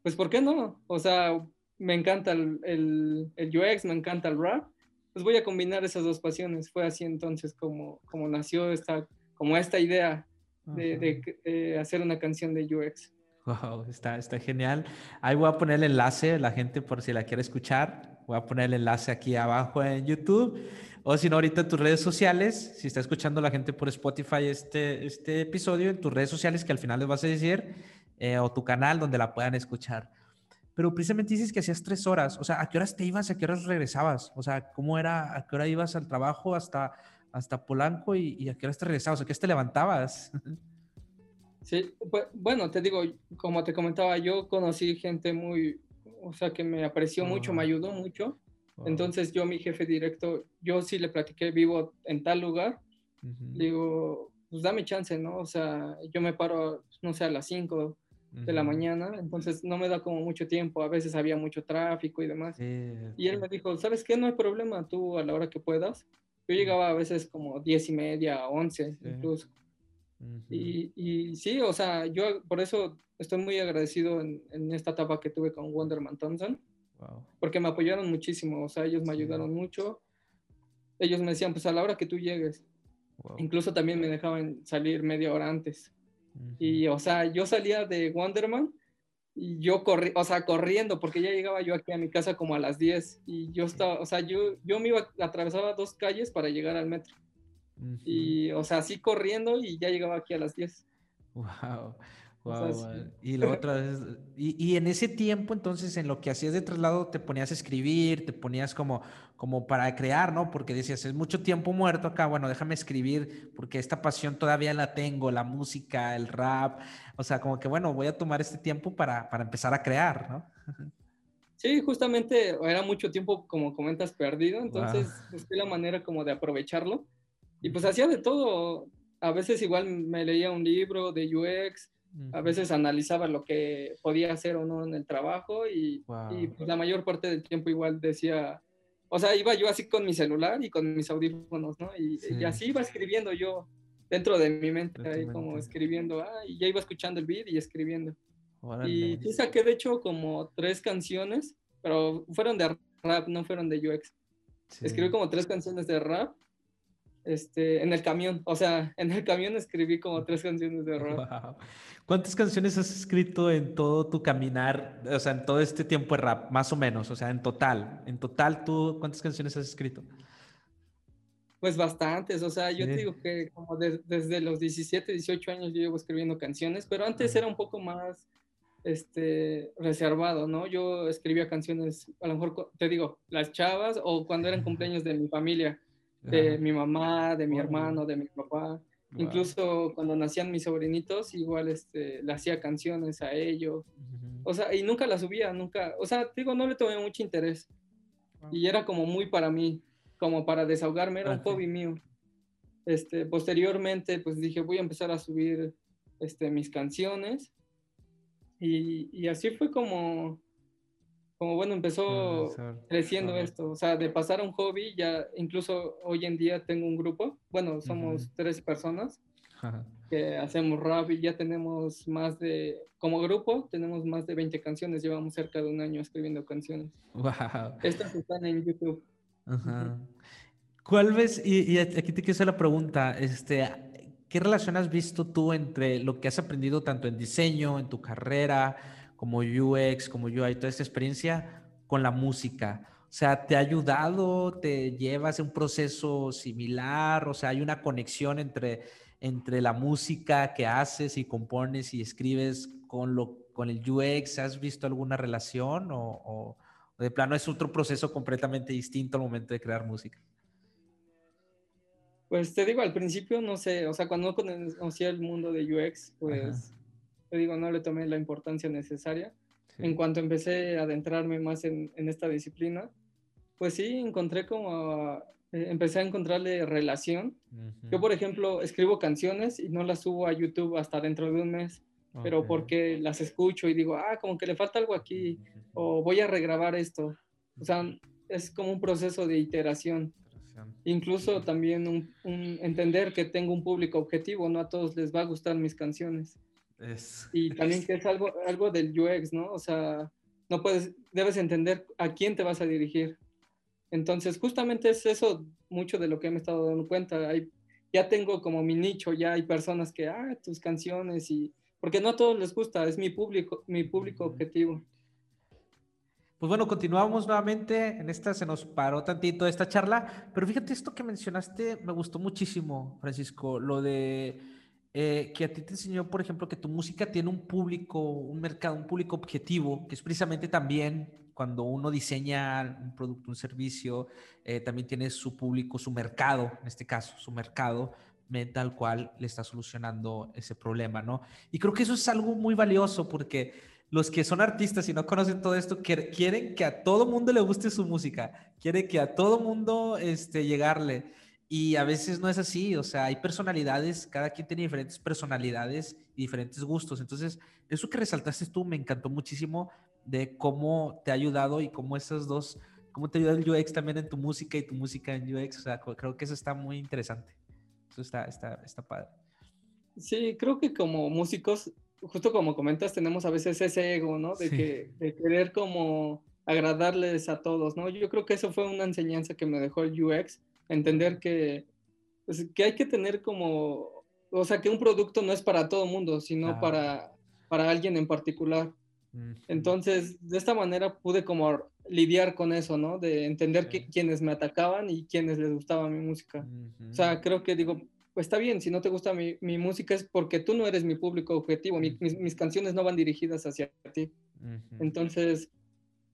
pues, ¿por qué no? O sea, me encanta el, el, el UX, me encanta el rap. Pues voy a combinar esas dos pasiones. Fue así entonces como, como nació esta, como esta idea de, hacer una canción de UX. Wow, está, está genial. Ahí voy a poner el enlace, la gente por si la quiere escuchar, voy a poner el enlace aquí abajo en YouTube o si no ahorita en tus redes sociales, si está escuchando la gente por Spotify este, este episodio, en tus redes sociales que al final les vas a decir, eh, o tu canal donde la puedan escuchar. Pero precisamente dices que hacías tres horas, o sea, ¿a qué horas te ibas? ¿A qué horas regresabas? O sea, ¿cómo era? ¿A qué hora ibas al trabajo hasta hasta Polanco y, y a qué hora te regresabas, a qué te levantabas. Sí, pues, bueno, te digo, como te comentaba, yo conocí gente muy, o sea, que me apreció mucho, me ayudó mucho. Entonces yo, mi jefe directo, yo sí le platiqué, vivo en tal lugar. Digo, pues dame chance, ¿no? O sea, yo me paro, no sé, a las 5 de la mañana, entonces no me da como mucho tiempo, a veces había mucho tráfico y demás. y él me dijo, ¿sabes qué? No hay problema, tú a la hora que puedas. Yo llegaba a veces como 10 y media, 11 incluso. y, y, sí, o sea, yo por eso estoy muy agradecido en, en esta etapa que tuve con Wonderman Thompson porque me apoyaron muchísimo, o sea, ellos me ayudaron mucho. Ellos me decían, pues a la hora que tú llegues. Incluso también me dejaban salir media hora antes. Y, o sea, yo salía de Wonderman yo corrí, o sea, corriendo, porque ya llegaba yo aquí a mi casa como a las 10 y yo estaba, o sea, yo, yo me iba, atravesaba dos calles para llegar al metro. Y, o sea, así corriendo y ya llegaba aquí a las 10. Wow. Y la otra vez, y, en ese tiempo, entonces, en lo que hacías de traslado, te ponías a escribir, te ponías como, como para crear, ¿no? Porque decías, es mucho tiempo muerto acá, bueno, déjame escribir, porque esta pasión todavía la tengo, la música, el rap, o sea, como que, bueno, voy a tomar este tiempo para, para empezar a crear, ¿no? Sí, justamente era mucho tiempo, como comentas, perdido, entonces busqué la manera como de aprovecharlo. Y pues hacía de todo. A veces igual me leía un libro de UX, a veces analizaba lo que podía hacer o no en el trabajo y, y pues, la mayor parte del tiempo igual decía, o sea, iba yo así con mi celular y con mis audífonos, ¿no? Y, y así iba escribiendo yo dentro de mi mente, ahí como escribiendo, ah, y ya iba escuchando el beat y escribiendo. Y sí saqué de hecho como tres canciones, pero fueron de rap, no fueron de UX. Escribí como tres canciones de rap este, en el camión. O sea, en el camión escribí como tres canciones de rap. ¿Cuántas canciones has escrito en todo tu caminar, o sea, en todo este tiempo de rap, más o menos? O sea, en total. En total, ¿tú cuántas canciones has escrito? Pues bastantes, o sea, yo te digo que como desde los 17, 18 años yo llevo escribiendo canciones, pero antes era un poco más este, reservado, ¿no? Yo escribía canciones, a lo mejor te digo, las chavas o cuando eran cumpleaños de mi familia de mi mamá, de mi hermano, de mi papá. Incluso cuando nacían mis sobrinitos, igual este, le hacía canciones a ellos. O sea, y nunca las subía, nunca. O sea, digo, no le tomé mucho interés. Y era como muy para mí, como para desahogarme, era un hobby mío. Este, posteriormente, pues dije, voy a empezar a subir este, mis canciones. Y, y así fue como, como bueno, empezó creciendo esto, o sea, de pasar a un hobby, ya incluso hoy en día tengo un grupo, bueno, somos tres personas que hacemos rap y ya tenemos más de, como grupo, tenemos más de 20 canciones, llevamos cerca de un año escribiendo canciones. Wow. Estas están en YouTube. ¿Cuál ves, y, aquí te quiero hacer la pregunta, este, ¿qué relación has visto tú entre lo que has aprendido tanto en diseño, en tu carrera, como UX, como UI, toda esta experiencia con la música? O sea, ¿te ha ayudado? ¿Te llevas a un proceso similar? O sea, ¿hay una conexión entre, entre la música que haces y compones y escribes con, lo, con el UX? ¿Has visto alguna relación o, o de plano es otro proceso completamente distinto al momento de crear música? Pues te digo, al principio no sé, o sea, cuando no conocía el mundo de UX, pues te digo, no le tomé la importancia necesaria. En cuanto empecé a adentrarme más en, esta disciplina, pues sí, encontré como, eh, empecé a encontrarle relación. Yo, por ejemplo, escribo canciones y no las subo a YouTube hasta dentro de un mes, pero porque las escucho y digo, ah, como que le falta algo aquí, o voy a regrabar esto. O sea, es como un proceso de iteración. Incluso también un, entender que tengo un público objetivo, no a todos les va a gustar mis canciones. Y también que es algo, algo del UX, ¿no? O sea, no puedes, debes entender a quién te vas a dirigir. Entonces, justamente es eso mucho de lo que me he estado dando cuenta. Hay, ya tengo como mi nicho, ya hay personas que, ah, tus canciones y... Porque no a todos les gusta, es mi público, mi público objetivo. Pues bueno, continuamos nuevamente. En esta se nos paró tantito esta charla, pero fíjate esto que mencionaste, me gustó muchísimo, Francisco, lo de eh, que a ti te enseñó, por ejemplo, que tu música tiene un público, un mercado, un público objetivo, que es precisamente también cuando uno diseña un producto, un servicio, eh, también tiene su público, su mercado, en este caso, su mercado, tal cual le está solucionando ese problema, ¿no? Y creo que eso es algo muy valioso porque los que son artistas y no conocen todo esto quieren que a todo mundo le guste su música, quieren que a todo mundo este, llegarle. Y a veces no es así, o sea, hay personalidades, cada quien tiene diferentes personalidades y diferentes gustos. Entonces, eso que resaltaste tú me encantó muchísimo de cómo te ha ayudado y cómo esas dos, cómo te ayuda el UX también en tu música y tu música en UX. O sea, creo que eso está muy interesante. Eso está, está, está padre. Sí, creo que como músicos, justo como comentas, tenemos a veces ese ego, ¿no? De, que, de querer como agradarles a todos, ¿no? Yo creo que eso fue una enseñanza que me dejó el UX, entender que, pues, que hay que tener como, o sea, que un producto no es para todo mundo, sino para, para alguien en particular. Entonces, de esta manera pude como lidiar con eso, ¿no? De entender que, quiénes me atacaban y quiénes les gustaba mi música. O sea, creo que digo, pues está bien, si no te gusta mi, mi música es porque tú no eres mi público objetivo, mis, mis, canciones no van dirigidas hacia ti. Entonces,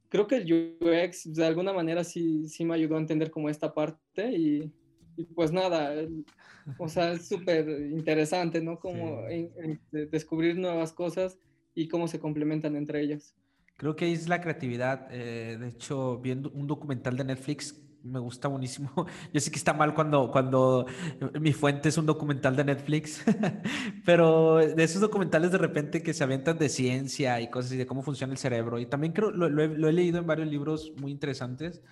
creo que el UX de alguna manera sí, sí me ayudó a entender como esta parte y, y pues nada, o sea, es súper interesante, ¿no? Como descubrir nuevas cosas y cómo se complementan entre ellas. Creo que es la creatividad. Eh, de hecho, viendo un documental de Netflix, me gusta buenísimo. Yo sé que está mal cuando, cuando mi fuente es un documental de Netflix, pero de esos documentales de repente que se avientan de ciencia y cosas y de cómo funciona el cerebro. Y también creo, lo, he, leído en varios libros muy interesantes,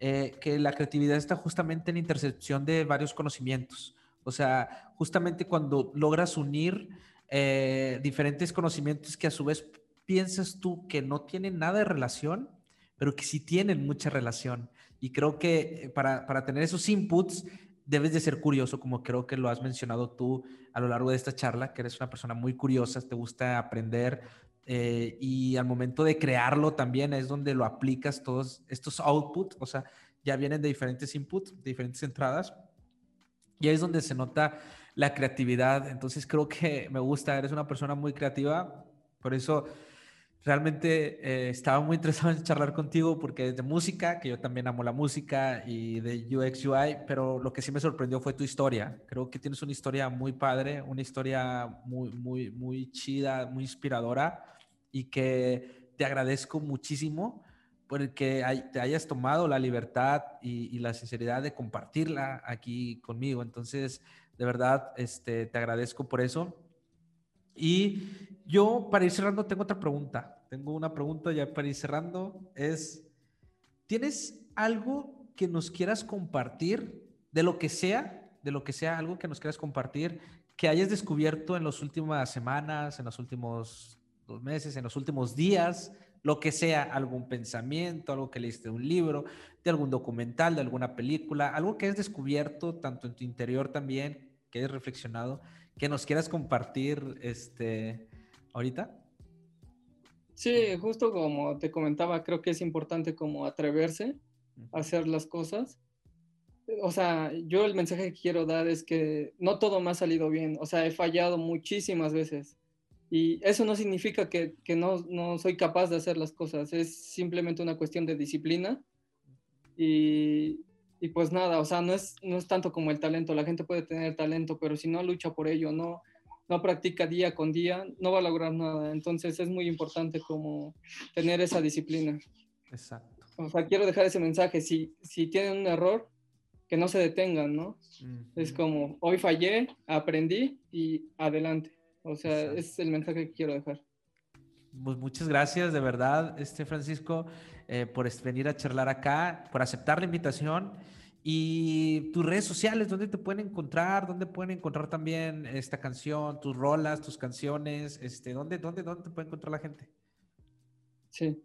eh, que la creatividad está justamente en intercepción de varios conocimientos. O sea, justamente cuando logras unir eh, diferentes conocimientos que a su vez piensas tú que no tienen nada de relación, pero que sí tienen mucha relación. Y creo que eh, para, para tener esos inputs debes de ser curioso, como creo que lo has mencionado tú a lo largo de esta charla, que eres una persona muy curiosa, te gusta aprender eh, y al momento de crearlo también es donde lo aplicas todos estos outputs, o sea, ya vienen de diferentes inputs, de diferentes entradas, y ahí es donde se nota la creatividad. Entonces creo que me gusta, eres una persona muy creativa, por eso realmente eh, estaba muy interesado en charlar contigo porque es de música, que yo también amo la música y de UX UI, pero lo que sí me sorprendió fue tu historia. Creo que tienes una historia muy padre, una historia muy, muy, muy chida, muy inspiradora y que te agradezco muchísimo porque te hayas tomado la libertad y, y la sinceridad de compartirla aquí conmigo. Entonces, de verdad, este, te agradezco por eso. Y yo, para ir cerrando, tengo otra pregunta. Tengo una pregunta ya para ir cerrando. Es, ¿tienes algo que nos quieras compartir de lo que sea, de lo que sea, algo que nos quieras compartir, que hayas descubierto en las últimas semanas, en los últimos dos meses, en los últimos días, lo que sea, algún pensamiento, algo que leíste de un libro, de algún documental, de alguna película, algo que has descubierto tanto en tu interior también, que hayas reflexionado, que nos quieras compartir este, ahorita. Sí, justo como te comentaba, creo que es importante como atreverse a hacer las cosas. O sea, yo el mensaje que quiero dar es que no todo me ha salido bien, o sea, he fallado muchísimas veces y eso no significa que, que no, no, soy capaz de hacer las cosas, es simplemente una cuestión de disciplina. Y, y, pues nada, o sea, no es, no es tanto como el talento, la gente puede tener talento, pero si no lucha por ello, no, no practica día con día, no va a lograr nada. Entonces es muy importante como tener esa disciplina. Exacto. O sea, quiero dejar ese mensaje, si, si tienen un error, que no se detengan, ¿no? Es como, hoy fallé, aprendí y adelante. O sea, es el mensaje que quiero dejar. Pues muchas gracias, de verdad, este Francisco, eh, por venir a charlar acá, por aceptar la invitación. Y tus redes sociales, ¿dónde te pueden encontrar? ¿Dónde pueden encontrar también esta canción, tus rolas, tus canciones? Este, ¿dónde, dónde, ¿Dónde te puede encontrar la gente? Sí.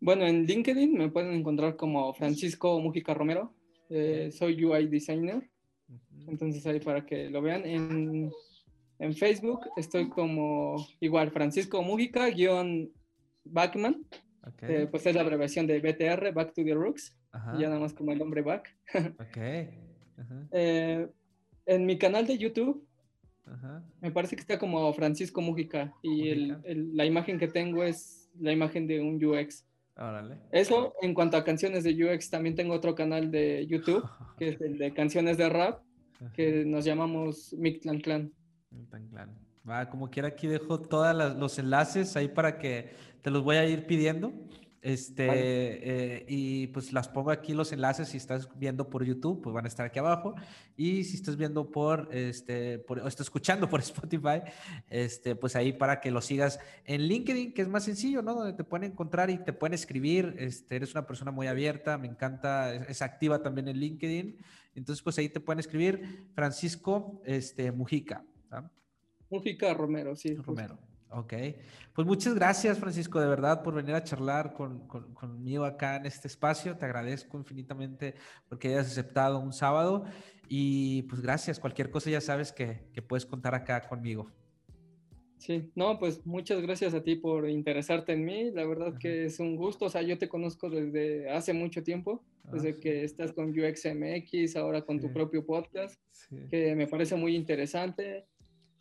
Bueno, en LinkedIn me pueden encontrar como Francisco Mujica Romero. Eh, soy UI designer. Entonces ahí para que lo vean. En en Facebook estoy como igual Francisco Mujica guion Backman. Eh, pues es la abreviación de BTR, Back to the Rooks. Ya nada más como el nombre Back. Eh, en mi canal de YouTube me parece que está como Francisco Mujica y la imagen que tengo es la imagen de un UX. Eso en cuanto a canciones de UX, también tengo otro canal de YouTube que es el de canciones de rap que nos llamamos Mictlan Clan. Mictlan Clan. Va, como quiera, aquí dejo todos los enlaces ahí para que te los voy a ir pidiendo. Este, eh, y pues las pongo aquí los enlaces. Si estás viendo por YouTube, pues van a estar aquí abajo. Y si estás viendo por, este, por, o estás escuchando por Spotify, este, pues ahí para que lo sigas en LinkedIn, que es más sencillo, ¿no? Donde te pueden encontrar y te pueden escribir. Este, eres una persona muy abierta, me encanta, es, activa también en LinkedIn. Entonces, pues ahí te pueden escribir Francisco este, Mujica. Mujica Romero, sí. Romero. Ok, pues muchas gracias Francisco, de verdad, por venir a charlar conmigo acá en este espacio. Te agradezco infinitamente porque hayas aceptado un sábado y pues gracias. Cualquier cosa ya sabes que, puedes contar acá conmigo. Sí, no, pues muchas gracias a ti por interesarte en mí. La verdad que es un gusto. O sea, yo te conozco desde hace mucho tiempo, ah, desde que estás con UXMX, ahora con tu propio podcast, que me parece muy interesante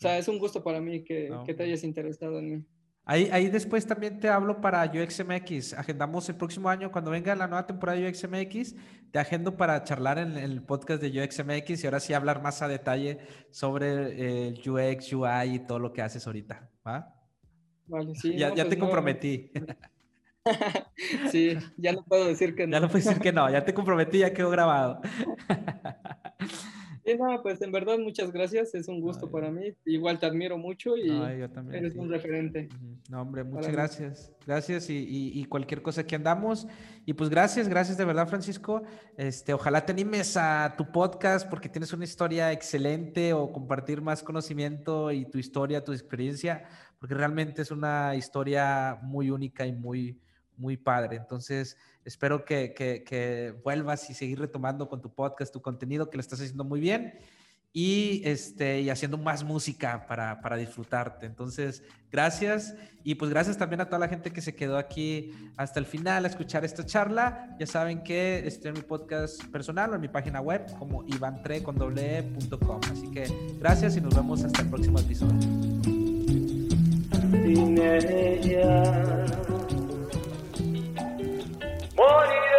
sea, es un gusto para mí que, te hayas interesado en mí. Ahí, ahí después también te hablo para UXMX. Agendamos el próximo año, cuando venga la nueva temporada de UXMX, te agendo para charlar en, el podcast de UXMX y ahora sí hablar más a detalle sobre el UX, UI y todo lo que haces ahorita. ¿va? Vale, sí. ya, ya pues te comprometí. sí, ya no puedo decir que no. Ya no puedo decir que no, ya te comprometí, ya quedó grabado. Sí, no, pues en verdad muchas gracias, es un gusto para mí. Igual te admiro mucho y eres un referente. No, hombre, muchas gracias. Gracias y, cualquier cosa que andamos. Y pues gracias, gracias de verdad, Francisco. Este, ojalá te animes a tu podcast porque tienes una historia excelente o compartir más conocimiento y tu historia, tu experiencia, porque realmente es una historia muy única y muy, muy padre. Entonces, espero que, vuelvas y seguir retomando con tu podcast, tu contenido, que lo estás haciendo muy bien y, este, y haciendo más música para, para, disfrutarte. Entonces, gracias. Y pues gracias también a toda la gente que se quedó aquí hasta el final a escuchar esta charla. Ya saben que estoy en mi podcast personal o en mi página web como ivantre.com. Así que gracias y nos vemos hasta el próximo episodio. Yo